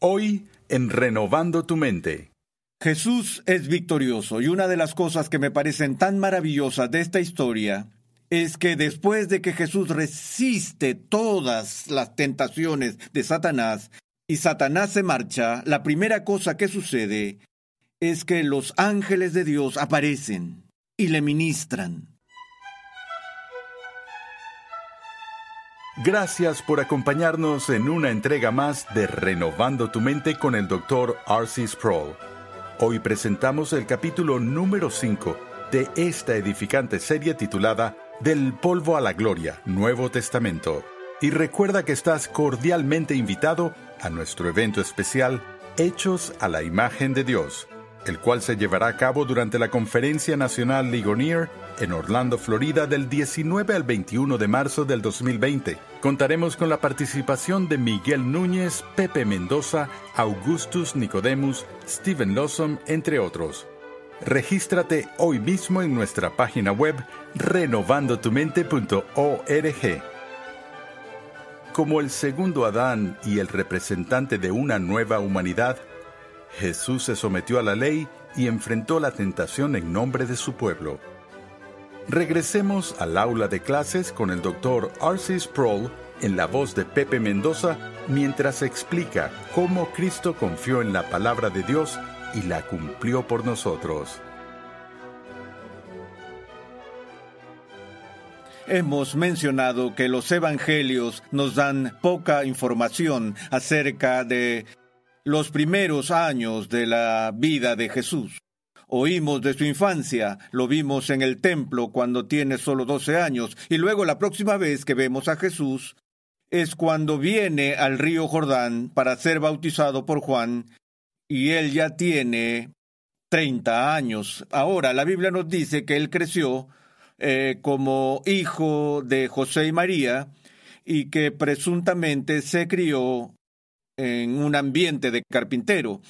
Hoy en Renovando tu Mente. Jesús es victorioso y una de las cosas que me parecen tan maravillosas de esta historia es que después de que Jesús resiste todas las tentaciones de Satanás y Satanás se marcha, la primera cosa que sucede es que los ángeles de Dios aparecen y le ministran. Gracias por acompañarnos en una entrega más de Renovando tu Mente con el Dr. R.C. Sproul. Hoy presentamos el capítulo número 5 de esta edificante serie titulada Del polvo a la gloria, Nuevo Testamento. Y recuerda que estás cordialmente invitado a nuestro evento especial Hechos a la Imagen de Dios el cual se llevará a cabo durante la Conferencia Nacional Ligonier en Orlando, Florida, del 19 al 21 de marzo del 2020. Contaremos con la participación de Miguel Núñez, Pepe Mendoza, Augustus Nicodemus, Steven Lawson, entre otros. Regístrate hoy mismo en nuestra página web renovandotumente.org. Como el segundo Adán y el representante de una nueva humanidad, Jesús se sometió a la ley y enfrentó la tentación en nombre de su pueblo. Regresemos al aula de clases con el doctor R.C. Sproul en la voz de Pepe Mendoza mientras explica cómo Cristo confió en la palabra de Dios y la cumplió por nosotros. Hemos mencionado que los evangelios nos dan poca información acerca de los primeros años de la vida de Jesús. Oímos de su infancia, lo vimos en el templo cuando tiene solo doce años, y luego la próxima vez que vemos a Jesús es cuando viene al río Jordán para ser bautizado por Juan, y él ya tiene treinta años. Ahora, la Biblia nos dice que él creció eh, como hijo de José y María, y que presuntamente se crió en un ambiente de carpintero.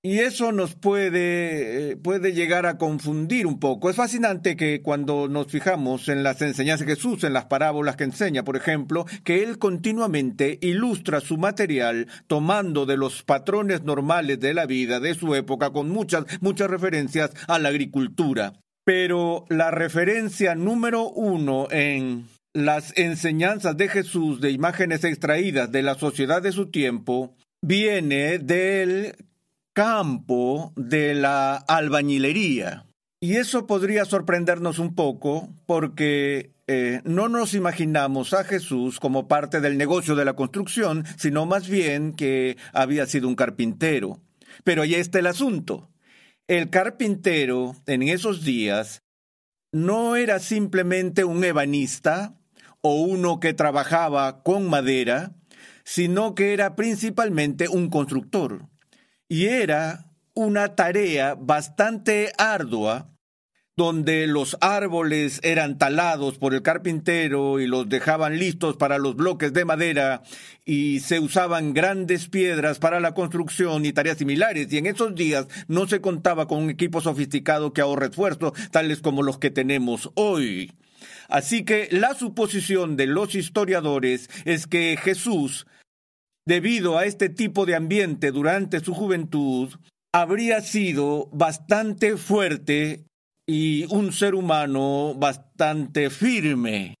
Y eso nos puede, eh, puede llegar a confundir un poco. Es fascinante que cuando nos fijamos en las enseñanzas de Jesús, en las parábolas que enseña, por ejemplo, que él continuamente ilustra su material tomando de los patrones normales de la vida de su época con muchas, muchas referencias a la agricultura. Pero la referencia número uno en las enseñanzas de Jesús de imágenes extraídas de la sociedad de su tiempo viene del campo de la albañilería. Y eso podría sorprendernos un poco porque eh, no nos imaginamos a Jesús como parte del negocio de la construcción, sino más bien que había sido un carpintero. Pero ahí está el asunto. El carpintero en esos días no era simplemente un ebanista o uno que trabajaba con madera, sino que era principalmente un constructor. Y era una tarea bastante ardua, donde los árboles eran talados por el carpintero y los dejaban listos para los bloques de madera y se usaban grandes piedras para la construcción y tareas similares. Y en esos días no se contaba con un equipo sofisticado que ahorre esfuerzo, tales como los que tenemos hoy. Así que la suposición de los historiadores es que Jesús, debido a este tipo de ambiente durante su juventud, habría sido bastante fuerte y un ser humano bastante firme.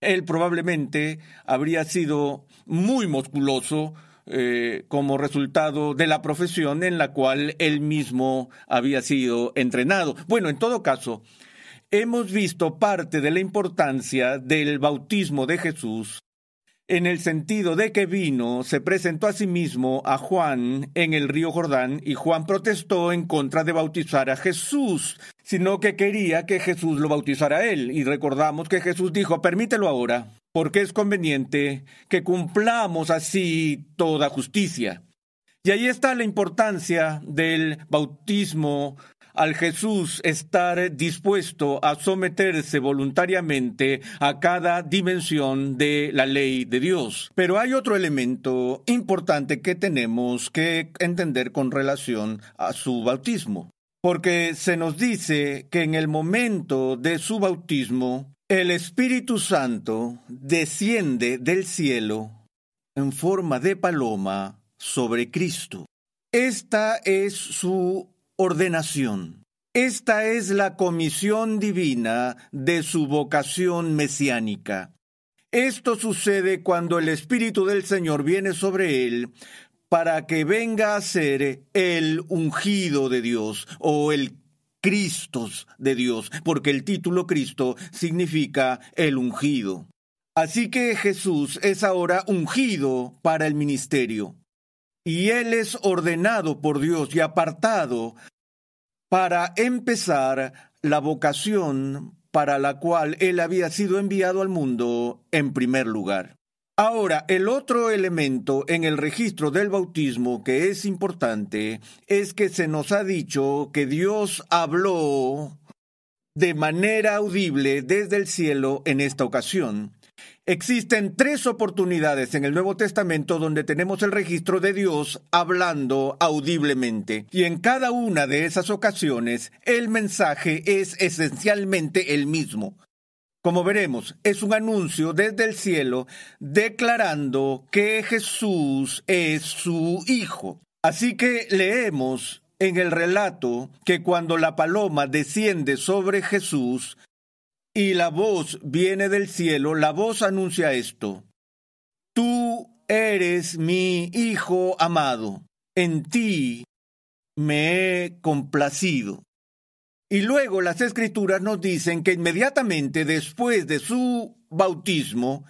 Él probablemente habría sido muy musculoso, eh, como resultado de la profesión en la cual él mismo había sido entrenado. Bueno, en todo caso, hemos visto parte de la importancia del bautismo de Jesús en el sentido de que vino, se presentó a sí mismo a Juan en el río Jordán y Juan protestó en contra de bautizar a Jesús, sino que quería que Jesús lo bautizara a él. Y recordamos que Jesús dijo, permítelo ahora, porque es conveniente que cumplamos así toda justicia. Y ahí está la importancia del bautismo al Jesús estar dispuesto a someterse voluntariamente a cada dimensión de la ley de Dios. Pero hay otro elemento importante que tenemos que entender con relación a su bautismo. Porque se nos dice que en el momento de su bautismo, el Espíritu Santo desciende del cielo en forma de paloma sobre Cristo. Esta es su ordenación. Esta es la comisión divina de su vocación mesiánica. Esto sucede cuando el Espíritu del Señor viene sobre él para que venga a ser el ungido de Dios o el Cristos de Dios, porque el título Cristo significa el ungido. Así que Jesús es ahora ungido para el ministerio y Él es ordenado por Dios y apartado para empezar la vocación para la cual Él había sido enviado al mundo en primer lugar. Ahora, el otro elemento en el registro del bautismo que es importante es que se nos ha dicho que Dios habló de manera audible desde el cielo en esta ocasión. Existen tres oportunidades en el Nuevo Testamento donde tenemos el registro de Dios hablando audiblemente. Y en cada una de esas ocasiones el mensaje es esencialmente el mismo. Como veremos, es un anuncio desde el cielo declarando que Jesús es su Hijo. Así que leemos en el relato que cuando la paloma desciende sobre Jesús, y la voz viene del cielo, la voz anuncia esto. Tú eres mi Hijo amado, en ti me he complacido. Y luego las escrituras nos dicen que inmediatamente después de su bautismo,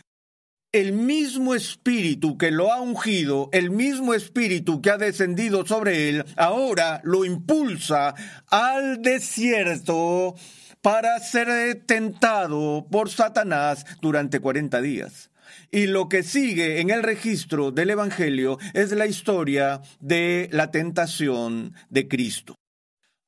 el mismo espíritu que lo ha ungido, el mismo espíritu que ha descendido sobre él, ahora lo impulsa al desierto para ser tentado por Satanás durante 40 días. Y lo que sigue en el registro del Evangelio es la historia de la tentación de Cristo.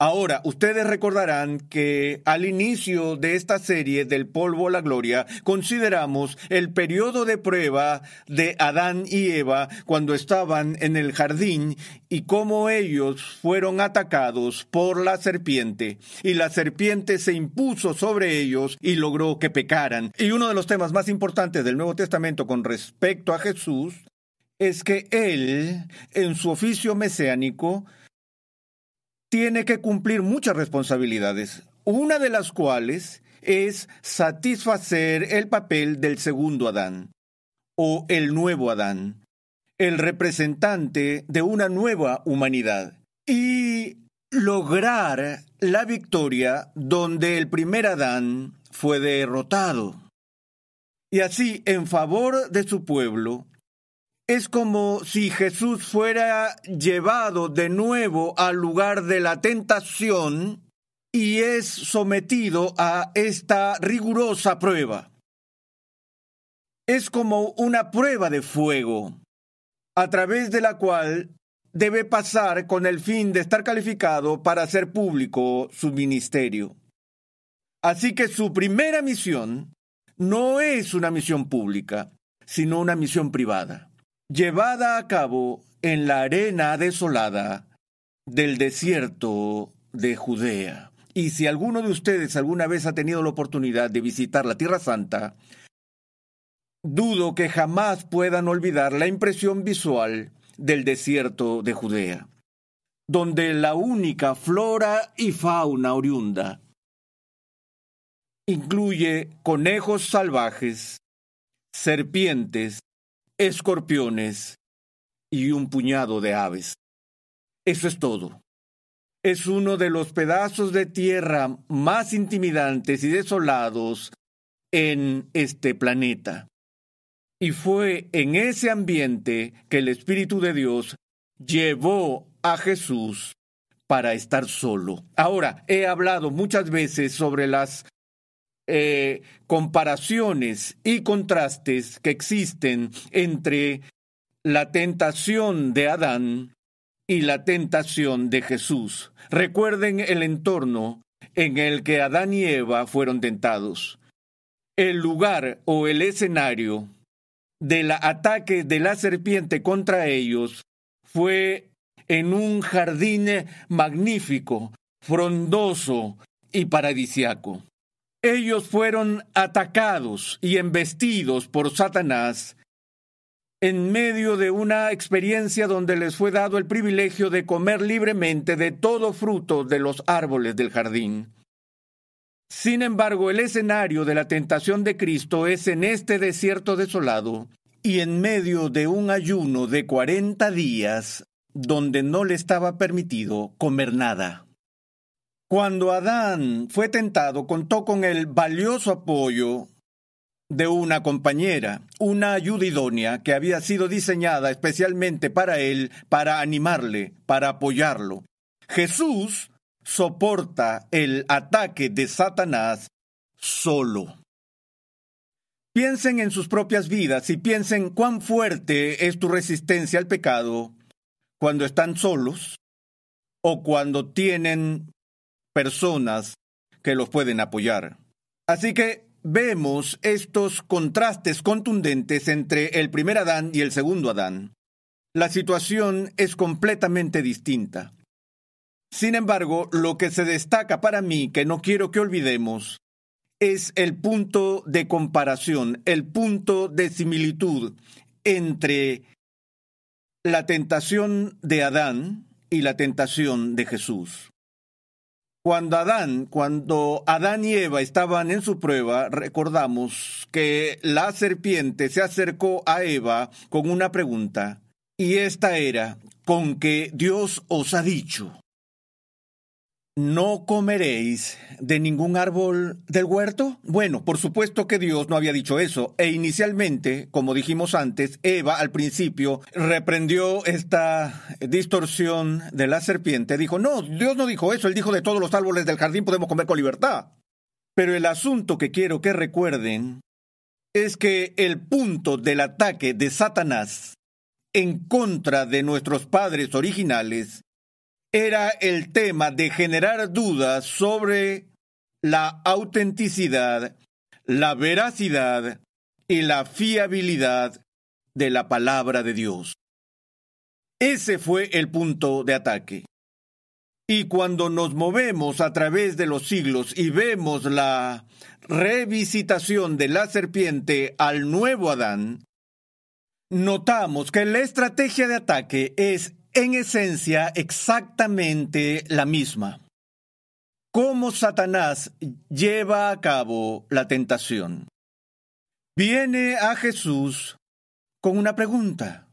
Ahora, ustedes recordarán que al inicio de esta serie del polvo a la gloria, consideramos el periodo de prueba de Adán y Eva cuando estaban en el jardín y cómo ellos fueron atacados por la serpiente. Y la serpiente se impuso sobre ellos y logró que pecaran. Y uno de los temas más importantes del Nuevo Testamento con respecto a Jesús es que él, en su oficio mesiánico, tiene que cumplir muchas responsabilidades, una de las cuales es satisfacer el papel del segundo Adán, o el nuevo Adán, el representante de una nueva humanidad, y lograr la victoria donde el primer Adán fue derrotado. Y así, en favor de su pueblo, es como si Jesús fuera llevado de nuevo al lugar de la tentación y es sometido a esta rigurosa prueba. Es como una prueba de fuego, a través de la cual debe pasar con el fin de estar calificado para hacer público su ministerio. Así que su primera misión no es una misión pública, sino una misión privada llevada a cabo en la arena desolada del desierto de Judea. Y si alguno de ustedes alguna vez ha tenido la oportunidad de visitar la Tierra Santa, dudo que jamás puedan olvidar la impresión visual del desierto de Judea, donde la única flora y fauna oriunda incluye conejos salvajes, serpientes, escorpiones y un puñado de aves. Eso es todo. Es uno de los pedazos de tierra más intimidantes y desolados en este planeta. Y fue en ese ambiente que el Espíritu de Dios llevó a Jesús para estar solo. Ahora, he hablado muchas veces sobre las eh, comparaciones y contrastes que existen entre la tentación de Adán y la tentación de Jesús. Recuerden el entorno en el que Adán y Eva fueron tentados. El lugar o el escenario del ataque de la serpiente contra ellos fue en un jardín magnífico, frondoso y paradisiaco. Ellos fueron atacados y embestidos por Satanás en medio de una experiencia donde les fue dado el privilegio de comer libremente de todo fruto de los árboles del jardín. Sin embargo, el escenario de la tentación de Cristo es en este desierto desolado y en medio de un ayuno de cuarenta días donde no le estaba permitido comer nada. Cuando Adán fue tentado, contó con el valioso apoyo de una compañera, una ayuda idónea que había sido diseñada especialmente para él, para animarle, para apoyarlo. Jesús soporta el ataque de Satanás solo. Piensen en sus propias vidas y piensen cuán fuerte es tu resistencia al pecado cuando están solos o cuando tienen personas que los pueden apoyar. Así que vemos estos contrastes contundentes entre el primer Adán y el segundo Adán. La situación es completamente distinta. Sin embargo, lo que se destaca para mí, que no quiero que olvidemos, es el punto de comparación, el punto de similitud entre la tentación de Adán y la tentación de Jesús. Cuando Adán, cuando Adán y Eva estaban en su prueba, recordamos que la serpiente se acercó a Eva con una pregunta, y esta era, con que Dios os ha dicho, ¿No comeréis de ningún árbol del huerto? Bueno, por supuesto que Dios no había dicho eso. E inicialmente, como dijimos antes, Eva al principio reprendió esta distorsión de la serpiente. Dijo, no, Dios no dijo eso. Él dijo de todos los árboles del jardín podemos comer con libertad. Pero el asunto que quiero que recuerden es que el punto del ataque de Satanás en contra de nuestros padres originales era el tema de generar dudas sobre la autenticidad, la veracidad y la fiabilidad de la palabra de Dios. Ese fue el punto de ataque. Y cuando nos movemos a través de los siglos y vemos la revisitación de la serpiente al nuevo Adán, notamos que la estrategia de ataque es en esencia exactamente la misma. ¿Cómo Satanás lleva a cabo la tentación? Viene a Jesús con una pregunta,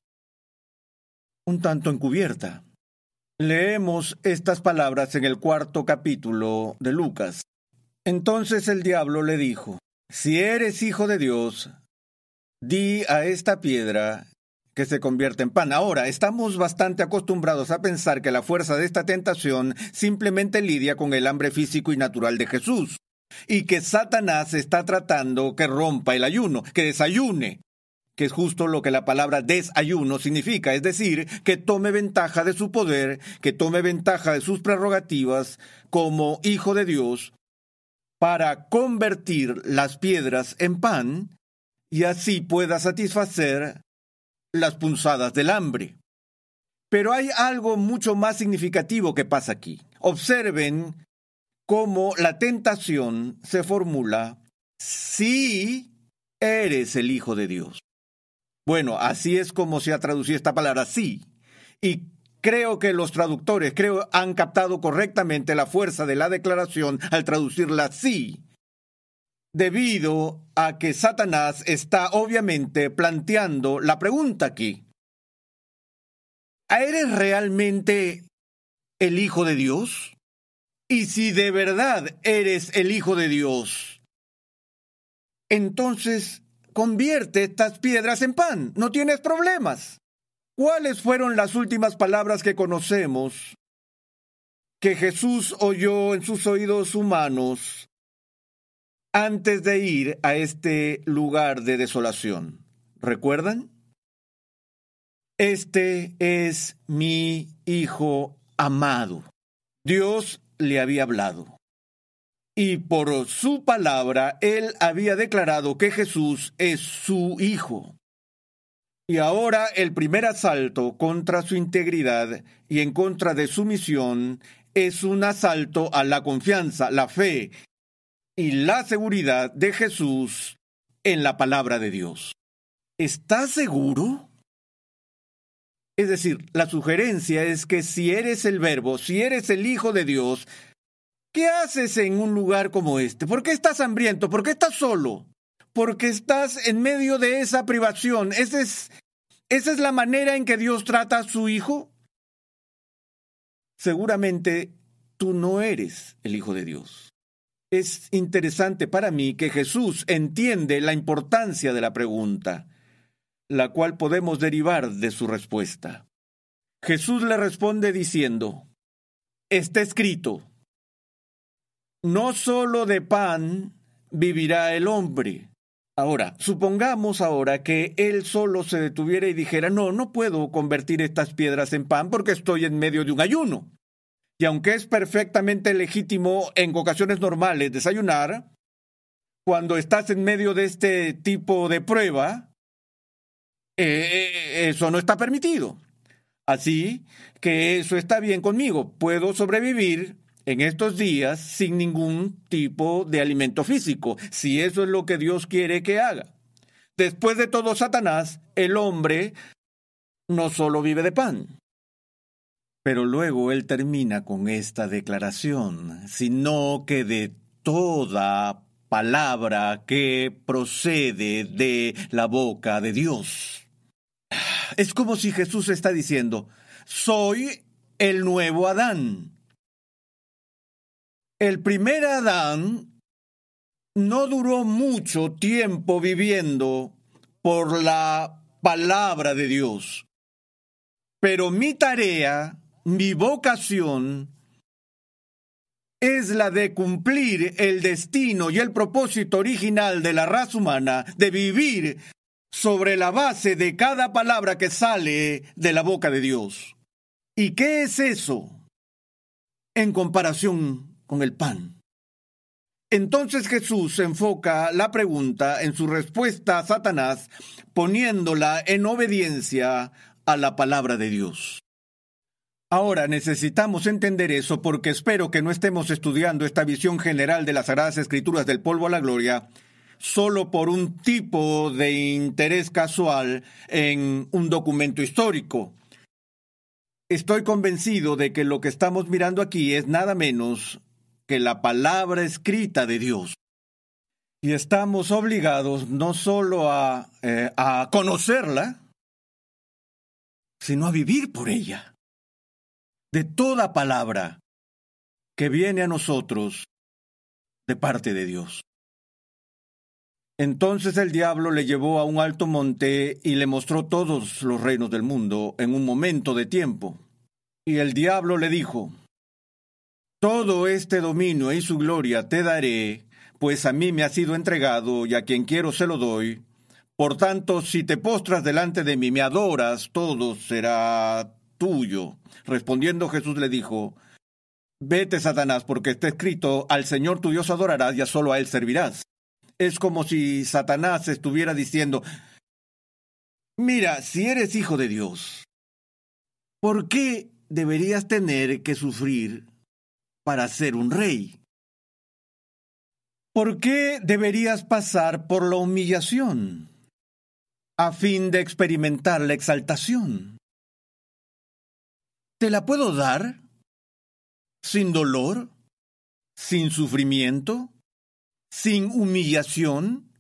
un tanto encubierta. Leemos estas palabras en el cuarto capítulo de Lucas. Entonces el diablo le dijo, Si eres hijo de Dios, di a esta piedra que se convierte en pan. Ahora, estamos bastante acostumbrados a pensar que la fuerza de esta tentación simplemente lidia con el hambre físico y natural de Jesús, y que Satanás está tratando que rompa el ayuno, que desayune, que es justo lo que la palabra desayuno significa, es decir, que tome ventaja de su poder, que tome ventaja de sus prerrogativas como hijo de Dios, para convertir las piedras en pan y así pueda satisfacer las punzadas del hambre. Pero hay algo mucho más significativo que pasa aquí. Observen cómo la tentación se formula si eres el Hijo de Dios. Bueno, así es como se ha traducido esta palabra sí. Y creo que los traductores creo han captado correctamente la fuerza de la declaración al traducirla sí debido a que Satanás está obviamente planteando la pregunta aquí. ¿eres realmente el Hijo de Dios? Y si de verdad eres el Hijo de Dios, entonces convierte estas piedras en pan, no tienes problemas. ¿Cuáles fueron las últimas palabras que conocemos que Jesús oyó en sus oídos humanos antes de ir a este lugar de desolación? ¿Recuerdan? Este es mi Hijo amado. Dios le había hablado. Y por su palabra, él había declarado que Jesús es su Hijo. Y ahora el primer asalto contra su integridad y en contra de su misión es un asalto a la confianza, la fe y la seguridad de Jesús en la palabra de Dios. ¿Estás seguro? Es decir, la sugerencia es que si eres el verbo, si eres el Hijo de Dios, ¿qué haces en un lugar como este? ¿Por qué estás hambriento? ¿Por qué estás solo? Porque estás en medio de esa privación. ¿Esa es, ¿Esa es la manera en que Dios trata a su Hijo? Seguramente tú no eres el Hijo de Dios. Es interesante para mí que Jesús entiende la importancia de la pregunta la cual podemos derivar de su respuesta. Jesús le responde diciendo, Está escrito, no solo de pan vivirá el hombre. Ahora, supongamos ahora que él solo se detuviera y dijera, no, no puedo convertir estas piedras en pan porque estoy en medio de un ayuno. Y aunque es perfectamente legítimo en ocasiones normales desayunar, cuando estás en medio de este tipo de prueba, eh, eso no está permitido. Así que eso está bien conmigo. Puedo sobrevivir en estos días sin ningún tipo de alimento físico, si eso es lo que Dios quiere que haga. Después de todo, Satanás, el hombre, no solo vive de pan. Pero luego él termina con esta declaración, sino que de toda palabra que procede de la boca de Dios. Es como si Jesús está diciendo, soy el nuevo Adán. El primer Adán no duró mucho tiempo viviendo por la palabra de Dios. Pero mi tarea, mi vocación, es la de cumplir el destino y el propósito original de la raza humana de vivir sobre la base de cada palabra que sale de la boca de Dios. ¿Y qué es eso en comparación con el pan? Entonces Jesús enfoca la pregunta en su respuesta a Satanás poniéndola en obediencia a la palabra de Dios. Ahora necesitamos entender eso porque espero que no estemos estudiando esta visión general de las Sagradas Escrituras del polvo a la gloria solo por un tipo de interés casual en un documento histórico. Estoy convencido de que lo que estamos mirando aquí es nada menos que la palabra escrita de Dios. Y estamos obligados no solo a, eh, a conocerla, sino a vivir por ella. De toda palabra que viene a nosotros de parte de Dios. Entonces el diablo le llevó a un alto monte y le mostró todos los reinos del mundo en un momento de tiempo. Y el diablo le dijo, Todo este dominio y su gloria te daré, pues a mí me ha sido entregado y a quien quiero se lo doy. Por tanto, si te postras delante de mí, me adoras, todo será tuyo. Respondiendo Jesús le dijo, Vete, Satanás, porque está escrito, al Señor tu Dios adorarás y a solo a él servirás es como si Satanás estuviera diciendo, mira, si eres hijo de Dios, ¿por qué deberías tener que sufrir para ser un rey? ¿Por qué deberías pasar por la humillación a fin de experimentar la exaltación? ¿Te la puedo dar sin dolor, sin sufrimiento? sin humillación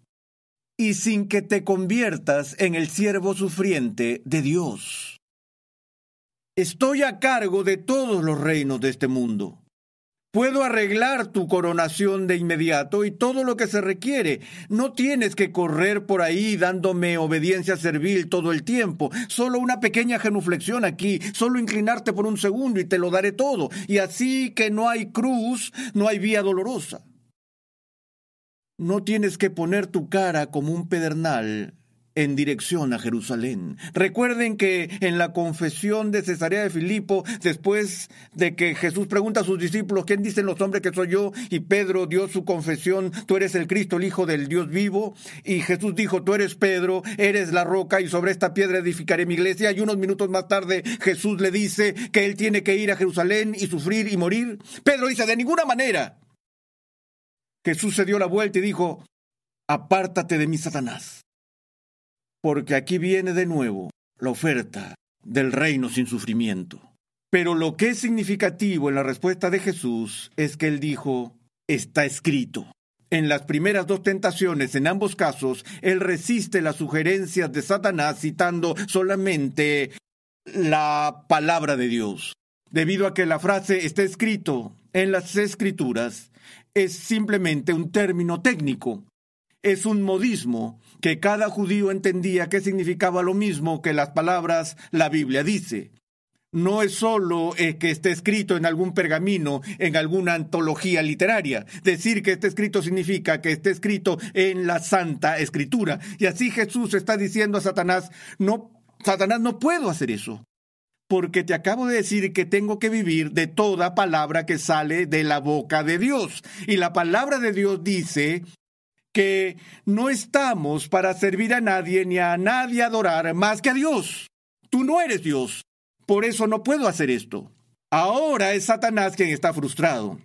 y sin que te conviertas en el siervo sufriente de Dios. Estoy a cargo de todos los reinos de este mundo. Puedo arreglar tu coronación de inmediato y todo lo que se requiere. No tienes que correr por ahí dándome obediencia servil todo el tiempo. Solo una pequeña genuflexión aquí, solo inclinarte por un segundo y te lo daré todo. Y así que no hay cruz, no hay vía dolorosa. No tienes que poner tu cara como un pedernal en dirección a Jerusalén. Recuerden que en la confesión de Cesarea de Filipo, después de que Jesús pregunta a sus discípulos, ¿quién dicen los hombres que soy yo? Y Pedro dio su confesión, tú eres el Cristo, el Hijo del Dios vivo. Y Jesús dijo, tú eres Pedro, eres la roca y sobre esta piedra edificaré mi iglesia. Y unos minutos más tarde Jesús le dice que él tiene que ir a Jerusalén y sufrir y morir. Pedro dice, de ninguna manera. Jesús se dio la vuelta y dijo, apártate de mí, Satanás porque aquí viene de nuevo la oferta del reino sin sufrimiento. Pero lo que es significativo en la respuesta de Jesús es que él dijo, está escrito. En las primeras dos tentaciones, en ambos casos, él resiste las sugerencias de Satanás citando solamente la palabra de Dios. Debido a que la frase está escrito en las escrituras, es simplemente un término técnico es un modismo que cada judío entendía que significaba lo mismo que las palabras la Biblia dice. No es solo eh, que esté escrito en algún pergamino, en alguna antología literaria. Decir que esté escrito significa que esté escrito en la Santa Escritura. Y así Jesús está diciendo a Satanás, no, Satanás no puedo hacer eso. Porque te acabo de decir que tengo que vivir de toda palabra que sale de la boca de Dios. Y la palabra de Dios dice que no estamos para servir a nadie ni a nadie adorar más que a Dios. Tú no eres Dios. Por eso no puedo hacer esto. Ahora es Satanás quien está frustrado.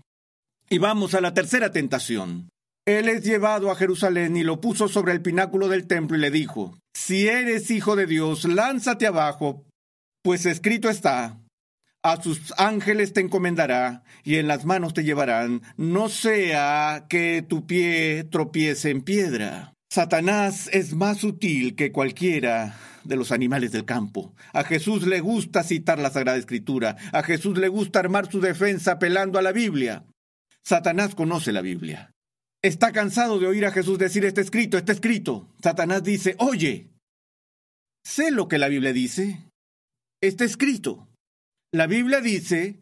Y vamos a la tercera tentación. Él es llevado a Jerusalén y lo puso sobre el pináculo del templo y le dijo, Si eres hijo de Dios, lánzate abajo, pues escrito está, a sus ángeles te encomendará y en las manos te llevarán, no sea que tu pie tropiece en piedra. Satanás es más sutil que cualquiera de los animales del campo. A Jesús le gusta citar la Sagrada Escritura. A Jesús le gusta armar su defensa apelando a la Biblia. Satanás conoce la Biblia. Está cansado de oír a Jesús decir está escrito, está escrito. Satanás dice, oye, sé lo que la Biblia dice. Está escrito. La Biblia dice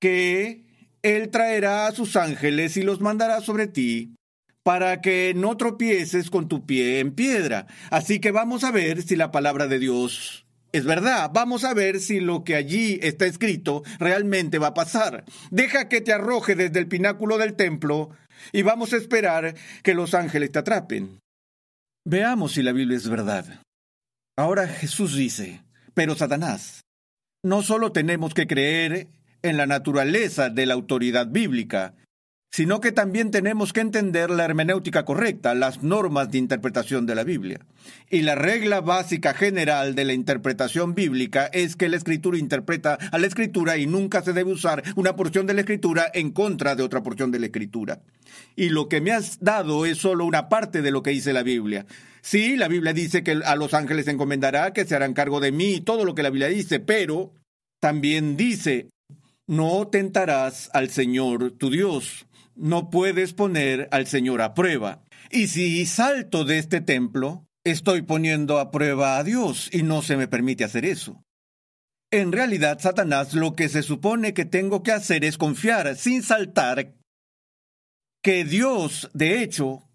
que Él traerá a sus ángeles y los mandará sobre ti para que no tropieces con tu pie en piedra. Así que vamos a ver si la palabra de Dios es verdad. Vamos a ver si lo que allí está escrito realmente va a pasar. Deja que te arroje desde el pináculo del templo y vamos a esperar que los ángeles te atrapen. Veamos si la Biblia es verdad. Ahora Jesús dice, pero Satanás, no solo tenemos que creer en la naturaleza de la autoridad bíblica, sino que también tenemos que entender la hermenéutica correcta, las normas de interpretación de la Biblia. Y la regla básica general de la interpretación bíblica es que la escritura interpreta a la escritura y nunca se debe usar una porción de la escritura en contra de otra porción de la escritura. Y lo que me has dado es solo una parte de lo que dice la Biblia. Sí, la Biblia dice que a los ángeles se encomendará, que se harán cargo de mí, todo lo que la Biblia dice, pero también dice, no tentarás al Señor tu Dios no puedes poner al Señor a prueba. Y si salto de este templo, estoy poniendo a prueba a Dios y no se me permite hacer eso. En realidad, Satanás lo que se supone que tengo que hacer es confiar sin saltar que Dios, de hecho,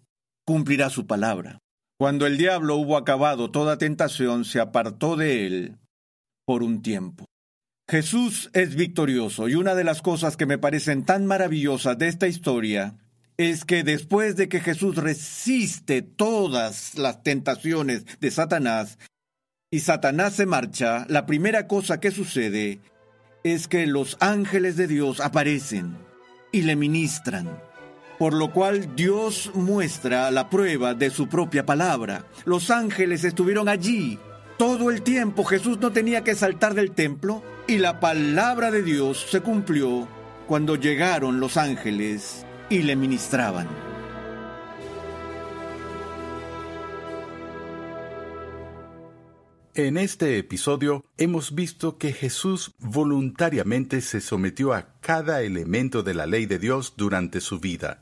cumplirá su palabra. Cuando el diablo hubo acabado toda tentación, se apartó de él por un tiempo. Jesús es victorioso y una de las cosas que me parecen tan maravillosas de esta historia es que después de que Jesús resiste todas las tentaciones de Satanás y Satanás se marcha, la primera cosa que sucede es que los ángeles de Dios aparecen y le ministran. Por lo cual Dios muestra la prueba de su propia palabra. Los ángeles estuvieron allí todo el tiempo. Jesús no tenía que saltar del templo y la palabra de Dios se cumplió cuando llegaron los ángeles y le ministraban. En este episodio hemos visto que Jesús voluntariamente se sometió a cada elemento de la ley de Dios durante su vida.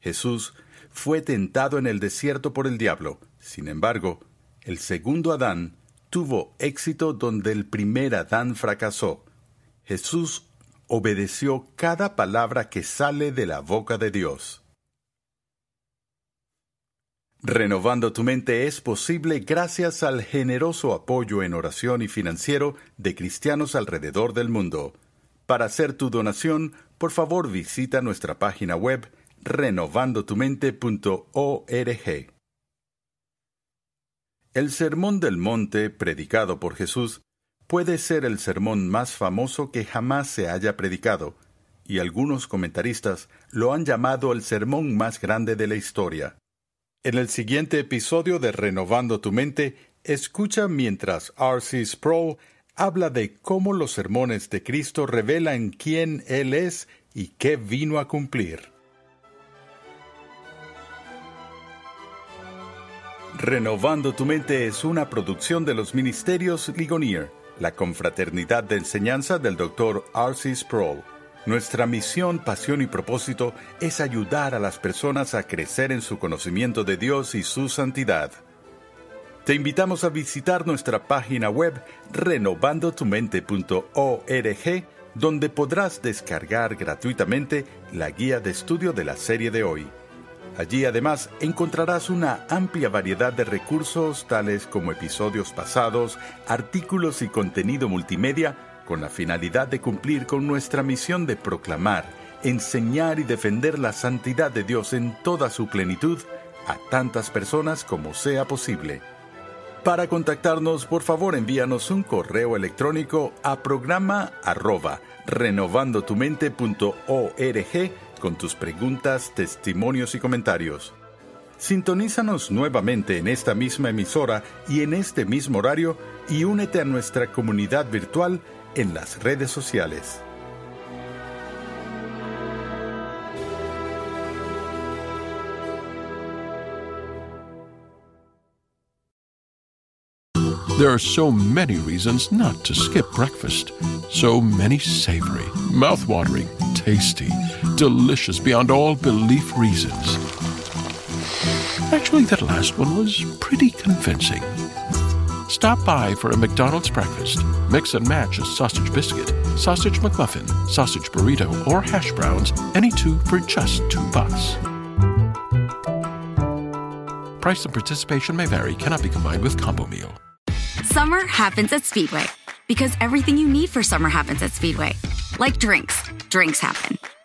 Jesús fue tentado en el desierto por el diablo. Sin embargo, el segundo Adán tuvo éxito donde el primer Adán fracasó. Jesús obedeció cada palabra que sale de la boca de Dios. Renovando tu mente es posible gracias al generoso apoyo en oración y financiero de cristianos alrededor del mundo. Para hacer tu donación, por favor visita nuestra página web renovandotumente.org. El Sermón del Monte, predicado por Jesús, puede ser el sermón más famoso que jamás se haya predicado, y algunos comentaristas lo han llamado el sermón más grande de la historia. En el siguiente episodio de Renovando tu Mente, escucha mientras R.C. Sproul habla de cómo los sermones de Cristo revelan quién Él es y qué vino a cumplir. Renovando tu Mente es una producción de los Ministerios Ligonier, la confraternidad de enseñanza del Dr. R.C. Sproul. Nuestra misión, pasión y propósito es ayudar a las personas a crecer en su conocimiento de Dios y su santidad. Te invitamos a visitar nuestra página web renovandotumente.org, donde podrás descargar gratuitamente la guía de estudio de la serie de hoy. Allí además encontrarás una amplia variedad de recursos tales como episodios pasados, artículos y contenido multimedia con la finalidad de cumplir con nuestra misión de proclamar, enseñar y defender la santidad de Dios en toda su plenitud a tantas personas como sea posible. Para contactarnos, por favor envíanos un correo electrónico a programa arroba renovandotumente.org con tus preguntas, testimonios y comentarios. Sintonízanos nuevamente en esta misma emisora y en este mismo horario y únete a nuestra comunidad virtual en las redes sociales. There are so many reasons not to skip breakfast. So many savory, mouth-watering, tasty, delicious beyond all belief reasons. Actually, that last one was pretty convincing. Stop by for a McDonald's breakfast. Mix and match a sausage biscuit, sausage McMuffin, sausage burrito, or hash browns, any two for just two bucks. Price and participation may vary, cannot be combined with combo meal. Summer happens at Speedway because everything you need for summer happens at Speedway. Like drinks, drinks happen.